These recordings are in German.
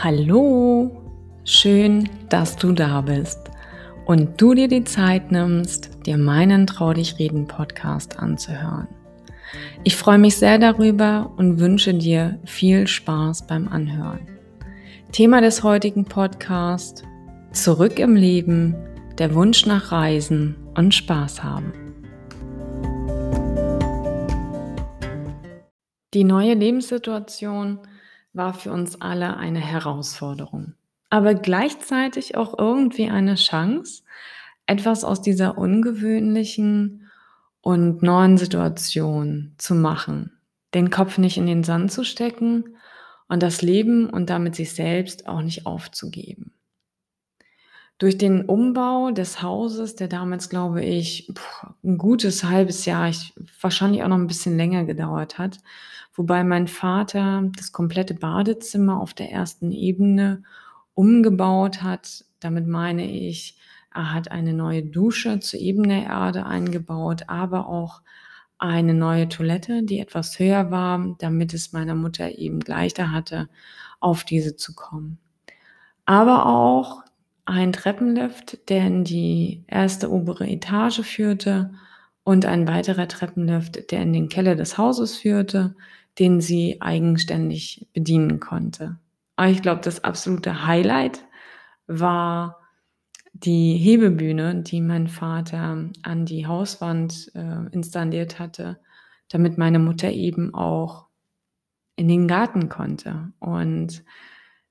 Hallo, schön, dass du da bist und du dir die Zeit nimmst, dir meinen Trau dich reden Podcast anzuhören. Ich freue mich sehr darüber und wünsche dir viel Spaß beim Anhören. Thema des heutigen Podcasts: Zurück im Leben, der Wunsch nach Reisen und Spaß haben. Die neue Lebenssituation war für uns alle eine Herausforderung, aber gleichzeitig auch irgendwie eine Chance, etwas aus dieser ungewöhnlichen und neuen Situation zu machen, den Kopf nicht in den Sand zu stecken und das Leben und damit sich selbst auch nicht aufzugeben. Durch den Umbau des Hauses, der damals, glaube ich, ein gutes halbes Jahr, ich, wahrscheinlich auch noch ein bisschen länger gedauert hat, wobei mein Vater das komplette Badezimmer auf der ersten Ebene umgebaut hat. Damit meine ich, er hat eine neue Dusche zur Ebene Erde eingebaut, aber auch eine neue Toilette, die etwas höher war, damit es meiner Mutter eben leichter hatte, auf diese zu kommen. Aber auch ein Treppenlift, der in die erste obere Etage führte und ein weiterer Treppenlift, der in den Keller des Hauses führte, den sie eigenständig bedienen konnte. Aber ich glaube, das absolute Highlight war die Hebebühne, die mein Vater an die Hauswand äh, installiert hatte, damit meine Mutter eben auch in den Garten konnte. Und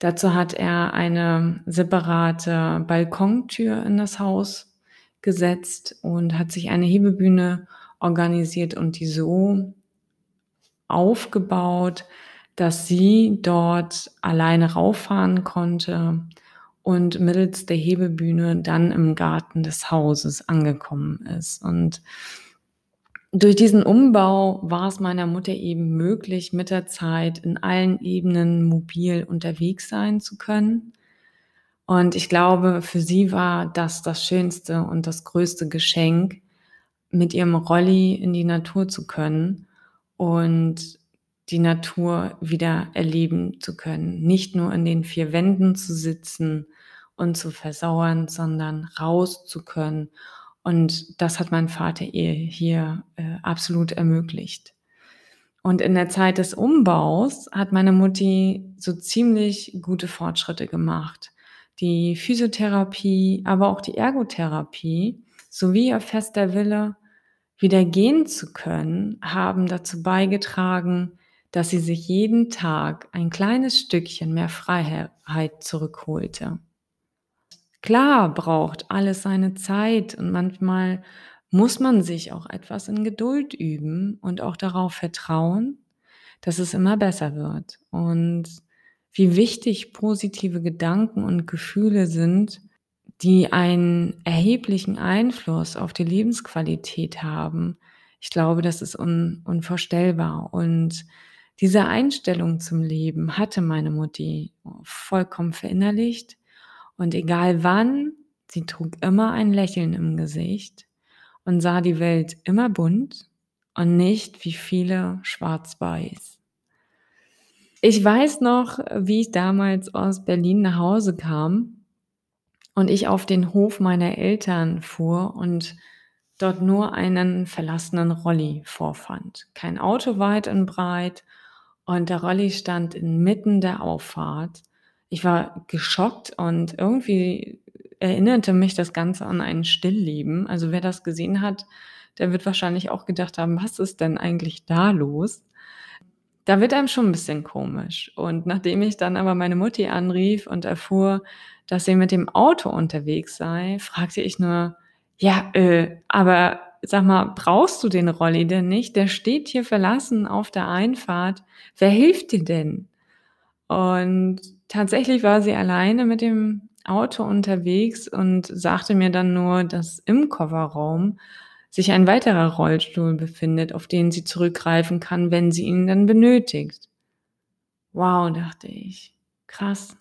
dazu hat er eine separate Balkontür in das Haus gesetzt und hat sich eine Hebebühne organisiert und die so aufgebaut, dass sie dort alleine rauffahren konnte und mittels der Hebebühne dann im Garten des Hauses angekommen ist. Und durch diesen Umbau war es meiner Mutter eben möglich, mit der Zeit in allen Ebenen mobil unterwegs sein zu können. Und ich glaube, für sie war das das schönste und das größte Geschenk, mit ihrem Rolli in die Natur zu können und die Natur wieder erleben zu können. Nicht nur in den vier Wänden zu sitzen und zu versauern, sondern raus zu können. Und das hat mein Vater ihr hier äh, absolut ermöglicht. Und in der Zeit des Umbaus hat meine Mutti so ziemlich gute Fortschritte gemacht. Die Physiotherapie, aber auch die Ergotherapie sowie ihr fester Wille, wieder gehen zu können, haben dazu beigetragen, dass sie sich jeden Tag ein kleines Stückchen mehr Freiheit zurückholte. Klar braucht alles seine Zeit und manchmal muss man sich auch etwas in Geduld üben und auch darauf vertrauen, dass es immer besser wird. Und wie wichtig positive Gedanken und Gefühle sind, die einen erheblichen Einfluss auf die Lebensqualität haben. Ich glaube, das ist un unvorstellbar. Und diese Einstellung zum Leben hatte meine Mutti vollkommen verinnerlicht. Und egal wann, sie trug immer ein Lächeln im Gesicht und sah die Welt immer bunt und nicht wie viele schwarz-weiß. Ich weiß noch, wie ich damals aus Berlin nach Hause kam und ich auf den Hof meiner Eltern fuhr und dort nur einen verlassenen Rolli vorfand. Kein Auto weit und breit und der Rolli stand inmitten der Auffahrt. Ich war geschockt und irgendwie erinnerte mich das Ganze an ein Stillleben. Also wer das gesehen hat, der wird wahrscheinlich auch gedacht haben, was ist denn eigentlich da los? Da wird einem schon ein bisschen komisch. Und nachdem ich dann aber meine Mutti anrief und erfuhr, dass sie mit dem Auto unterwegs sei, fragte ich nur, ja, äh, aber sag mal, brauchst du den Rolli denn nicht? Der steht hier verlassen auf der Einfahrt. Wer hilft dir denn? Und tatsächlich war sie alleine mit dem Auto unterwegs und sagte mir dann nur, dass im Kofferraum sich ein weiterer Rollstuhl befindet, auf den sie zurückgreifen kann, wenn sie ihn dann benötigt. Wow, dachte ich. Krass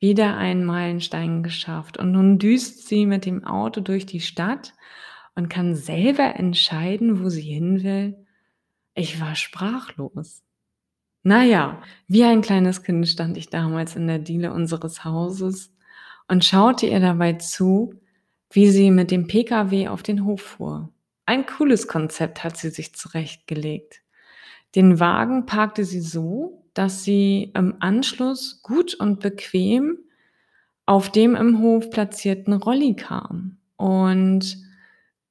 wieder einen Meilenstein geschafft. Und nun düst sie mit dem Auto durch die Stadt und kann selber entscheiden, wo sie hin will. Ich war sprachlos. Na ja, wie ein kleines Kind stand ich damals in der Diele unseres Hauses und schaute ihr dabei zu, wie sie mit dem Pkw auf den Hof fuhr. Ein cooles Konzept hat sie sich zurechtgelegt. Den Wagen parkte sie so, dass sie im Anschluss gut und bequem auf dem im Hof platzierten Rolli kam. Und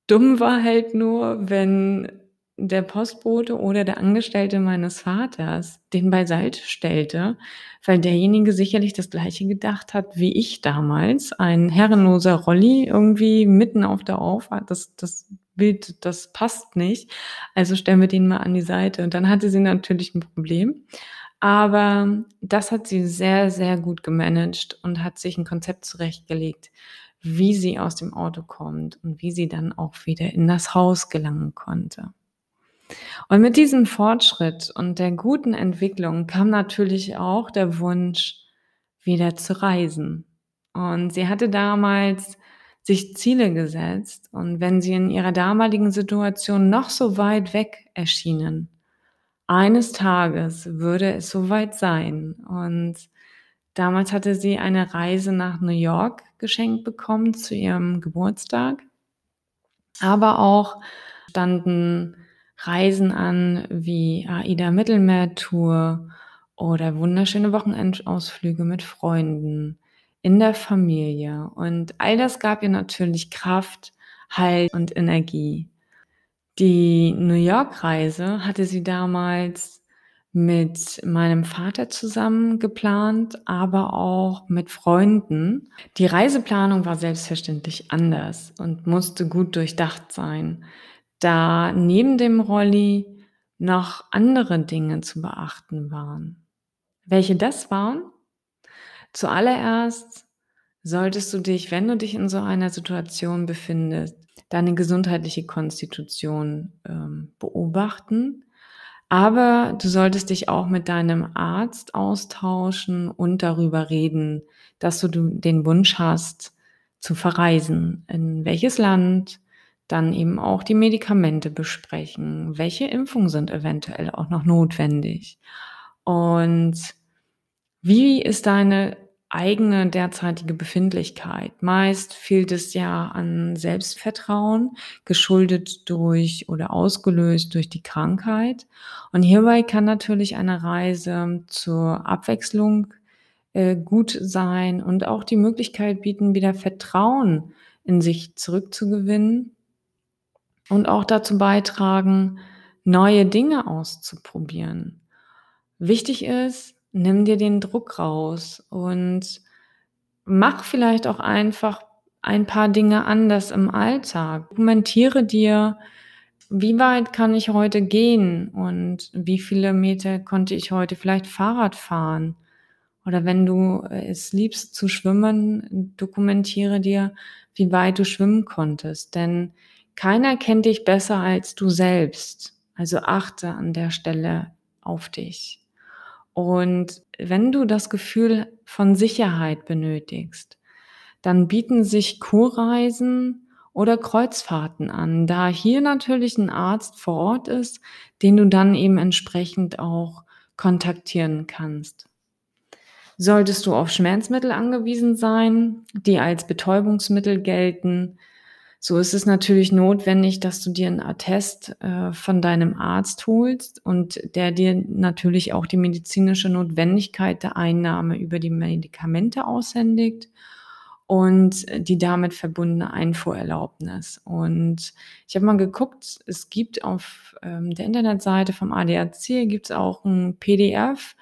dumm war halt nur, wenn der Postbote oder der Angestellte meines Vaters den beiseite stellte, weil derjenige sicherlich das Gleiche gedacht hat wie ich damals. Ein herrenloser Rolli irgendwie mitten auf der Auffahrt, das, das Bild, das passt nicht. Also stellen wir den mal an die Seite. Und dann hatte sie natürlich ein Problem. Aber das hat sie sehr, sehr gut gemanagt und hat sich ein Konzept zurechtgelegt, wie sie aus dem Auto kommt und wie sie dann auch wieder in das Haus gelangen konnte. Und mit diesem Fortschritt und der guten Entwicklung kam natürlich auch der Wunsch, wieder zu reisen. Und sie hatte damals sich Ziele gesetzt und wenn sie in ihrer damaligen Situation noch so weit weg erschienen, eines Tages würde es soweit sein. Und damals hatte sie eine Reise nach New York geschenkt bekommen zu ihrem Geburtstag. Aber auch standen Reisen an wie AIDA Mittelmeertour oder wunderschöne Wochenendausflüge mit Freunden in der Familie. Und all das gab ihr natürlich Kraft, Halt und Energie. Die New York-Reise hatte sie damals mit meinem Vater zusammen geplant, aber auch mit Freunden. Die Reiseplanung war selbstverständlich anders und musste gut durchdacht sein da neben dem Rolli noch andere Dinge zu beachten waren. Welche das waren? Zuallererst solltest du dich, wenn du dich in so einer Situation befindest, deine gesundheitliche Konstitution ähm, beobachten. Aber du solltest dich auch mit deinem Arzt austauschen und darüber reden, dass du den Wunsch hast, zu verreisen. In welches Land, dann eben auch die Medikamente besprechen. Welche Impfungen sind eventuell auch noch notwendig? Und wie ist deine eigene derzeitige Befindlichkeit? Meist fehlt es ja an Selbstvertrauen, geschuldet durch oder ausgelöst durch die Krankheit. Und hierbei kann natürlich eine Reise zur Abwechslung äh, gut sein und auch die Möglichkeit bieten, wieder Vertrauen in sich zurückzugewinnen und auch dazu beitragen, neue Dinge auszuprobieren. Wichtig ist, nimm dir den Druck raus und mach vielleicht auch einfach ein paar Dinge anders im Alltag. Dokumentiere dir, wie weit kann ich heute gehen und wie viele Meter konnte ich heute vielleicht Fahrrad fahren. Oder wenn du es liebst zu schwimmen, dokumentiere dir, wie weit du schwimmen konntest. Denn keiner kennt dich besser als du selbst. Also achte an der Stelle auf dich. Und wenn du das Gefühl von Sicherheit benötigst, dann bieten sich Kurreisen oder Kreuzfahrten an, da hier natürlich ein Arzt vor Ort ist, den du dann eben entsprechend auch kontaktieren kannst. Solltest du auf Schmerzmittel angewiesen sein, die als Betäubungsmittel gelten, so ist es natürlich notwendig, dass du dir einen Attest äh, von deinem Arzt holst und der dir natürlich auch die medizinische Notwendigkeit der Einnahme über die Medikamente aushändigt und die damit verbundene Einfuhrerlaubnis. Und ich habe mal geguckt, es gibt auf ähm, der Internetseite vom ADAC gibt es auch ein PDF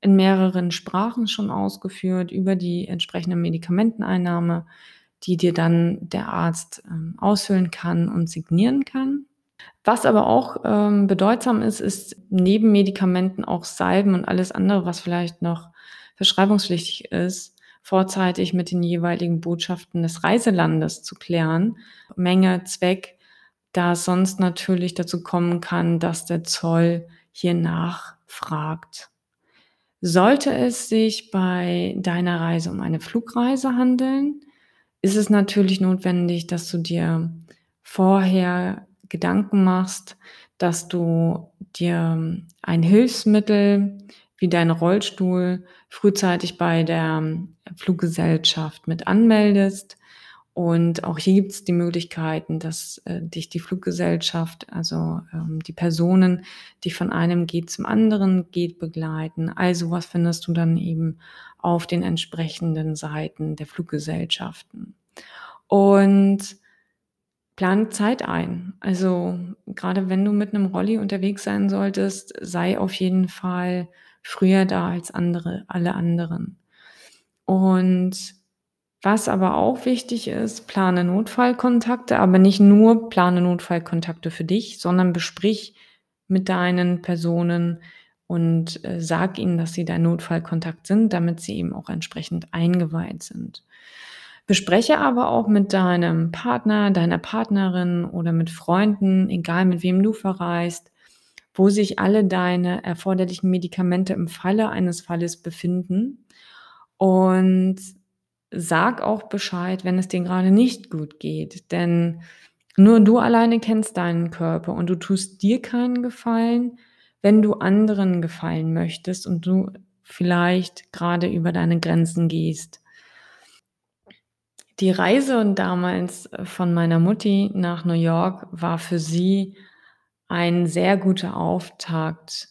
in mehreren Sprachen schon ausgeführt über die entsprechende Medikamenteneinnahme die dir dann der Arzt ähm, ausfüllen kann und signieren kann. Was aber auch ähm, bedeutsam ist, ist neben Medikamenten auch Salben und alles andere, was vielleicht noch verschreibungspflichtig ist, vorzeitig mit den jeweiligen Botschaften des Reiselandes zu klären. Menge, Zweck, da es sonst natürlich dazu kommen kann, dass der Zoll hier nachfragt. Sollte es sich bei deiner Reise um eine Flugreise handeln, ist es natürlich notwendig, dass du dir vorher Gedanken machst, dass du dir ein Hilfsmittel wie dein Rollstuhl frühzeitig bei der Fluggesellschaft mit anmeldest. Und auch hier gibt es die Möglichkeiten, dass äh, dich die Fluggesellschaft, also ähm, die Personen, die von einem Gate zum anderen Gate begleiten. Also was findest du dann eben auf den entsprechenden Seiten der Fluggesellschaften. Und plan Zeit ein. Also gerade wenn du mit einem Rolli unterwegs sein solltest, sei auf jeden Fall früher da als andere, alle anderen. Und was aber auch wichtig ist, plane Notfallkontakte, aber nicht nur plane Notfallkontakte für dich, sondern besprich mit deinen Personen und äh, sag ihnen, dass sie dein Notfallkontakt sind, damit sie eben auch entsprechend eingeweiht sind. Bespreche aber auch mit deinem Partner, deiner Partnerin oder mit Freunden, egal mit wem du verreist, wo sich alle deine erforderlichen Medikamente im Falle eines Falles befinden. Und sag auch Bescheid, wenn es dir gerade nicht gut geht. Denn nur du alleine kennst deinen Körper und du tust dir keinen Gefallen, wenn du anderen gefallen möchtest und du vielleicht gerade über deine Grenzen gehst. Die Reise damals von meiner Mutti nach New York war für sie ein sehr guter Auftakt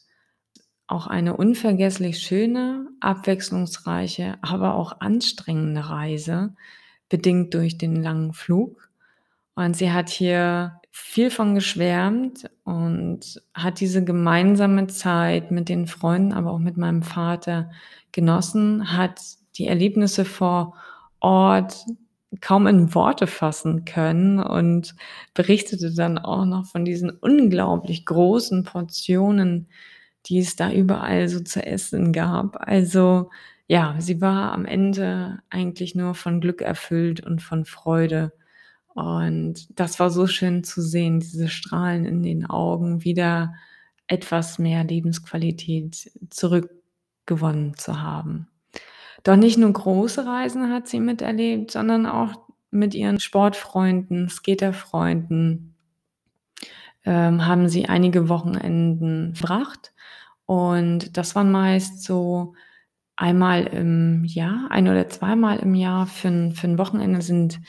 auch eine unvergesslich schöne, abwechslungsreiche, aber auch anstrengende Reise, bedingt durch den langen Flug. Und sie hat hier viel von geschwärmt und hat diese gemeinsame Zeit mit den Freunden, aber auch mit meinem Vater genossen, hat die Erlebnisse vor Ort kaum in Worte fassen können und berichtete dann auch noch von diesen unglaublich großen Portionen, die es da überall so zu essen gab. Also ja, sie war am Ende eigentlich nur von Glück erfüllt und von Freude. Und das war so schön zu sehen, diese Strahlen in den Augen, wieder etwas mehr Lebensqualität zurückgewonnen zu haben. Doch nicht nur große Reisen hat sie miterlebt, sondern auch mit ihren Sportfreunden, Skaterfreunden ähm, haben sie einige Wochenenden verbracht. Und das waren meist so einmal im Jahr, ein oder zweimal im Jahr für ein, für ein Wochenende sind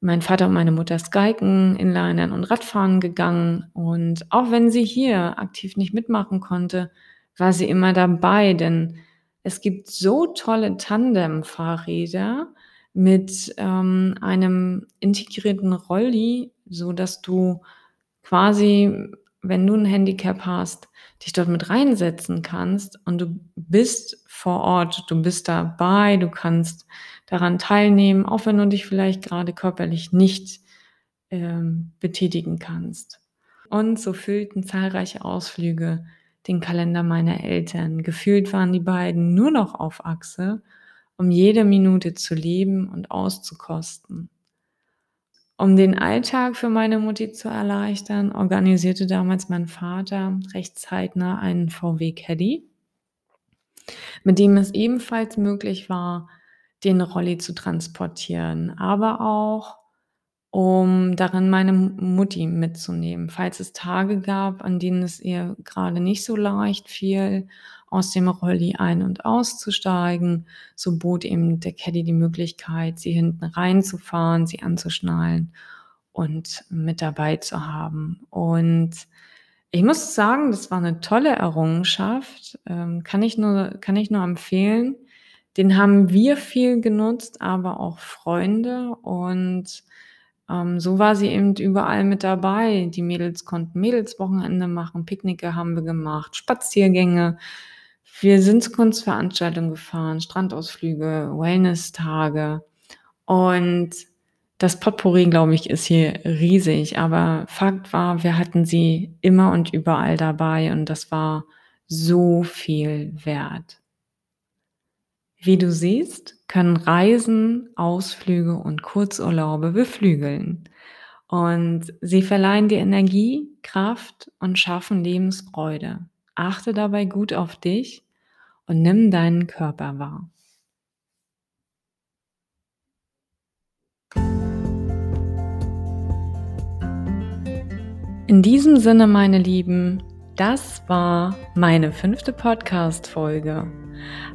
mein Vater und meine Mutter Skiken, Inlinern und Radfahren gegangen. Und auch wenn sie hier aktiv nicht mitmachen konnte, war sie immer dabei, denn es gibt so tolle Tandem-Fahrräder mit ähm, einem integrierten Rolli, so dass du quasi, wenn du ein Handicap hast, dich dort mit reinsetzen kannst und du bist vor Ort, du bist dabei, du kannst daran teilnehmen, auch wenn du dich vielleicht gerade körperlich nicht ähm, betätigen kannst. Und so füllten zahlreiche Ausflüge den Kalender meiner Eltern. Gefühlt waren die beiden nur noch auf Achse, um jede Minute zu leben und auszukosten. Um den Alltag für meine Mutti zu erleichtern, organisierte damals mein Vater recht zeitnah einen VW Caddy, mit dem es ebenfalls möglich war, den Rolli zu transportieren, aber auch um darin meine Mutti mitzunehmen, falls es Tage gab, an denen es ihr gerade nicht so leicht fiel, aus dem Rolli ein- und auszusteigen, so bot eben der Caddy die Möglichkeit, sie hinten reinzufahren, sie anzuschnallen und mit dabei zu haben. Und ich muss sagen, das war eine tolle Errungenschaft, ähm, kann ich nur, kann ich nur empfehlen. Den haben wir viel genutzt, aber auch Freunde und ähm, so war sie eben überall mit dabei. Die Mädels konnten Mädelswochenende machen, Picknicke haben wir gemacht, Spaziergänge. Wir sind zu Kunstveranstaltungen gefahren, Strandausflüge, Wellness-Tage. Und das Potpourri, glaube ich, ist hier riesig. Aber Fakt war, wir hatten sie immer und überall dabei und das war so viel wert. Wie du siehst, können Reisen, Ausflüge und Kurzurlaube beflügeln. Und sie verleihen dir Energie, Kraft und schaffen Lebensfreude. Achte dabei gut auf dich und nimm deinen Körper wahr. In diesem Sinne, meine Lieben, das war meine fünfte Podcast-Folge.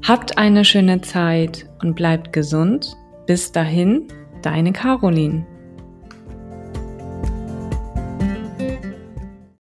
Habt eine schöne Zeit und bleibt gesund. Bis dahin, deine Caroline.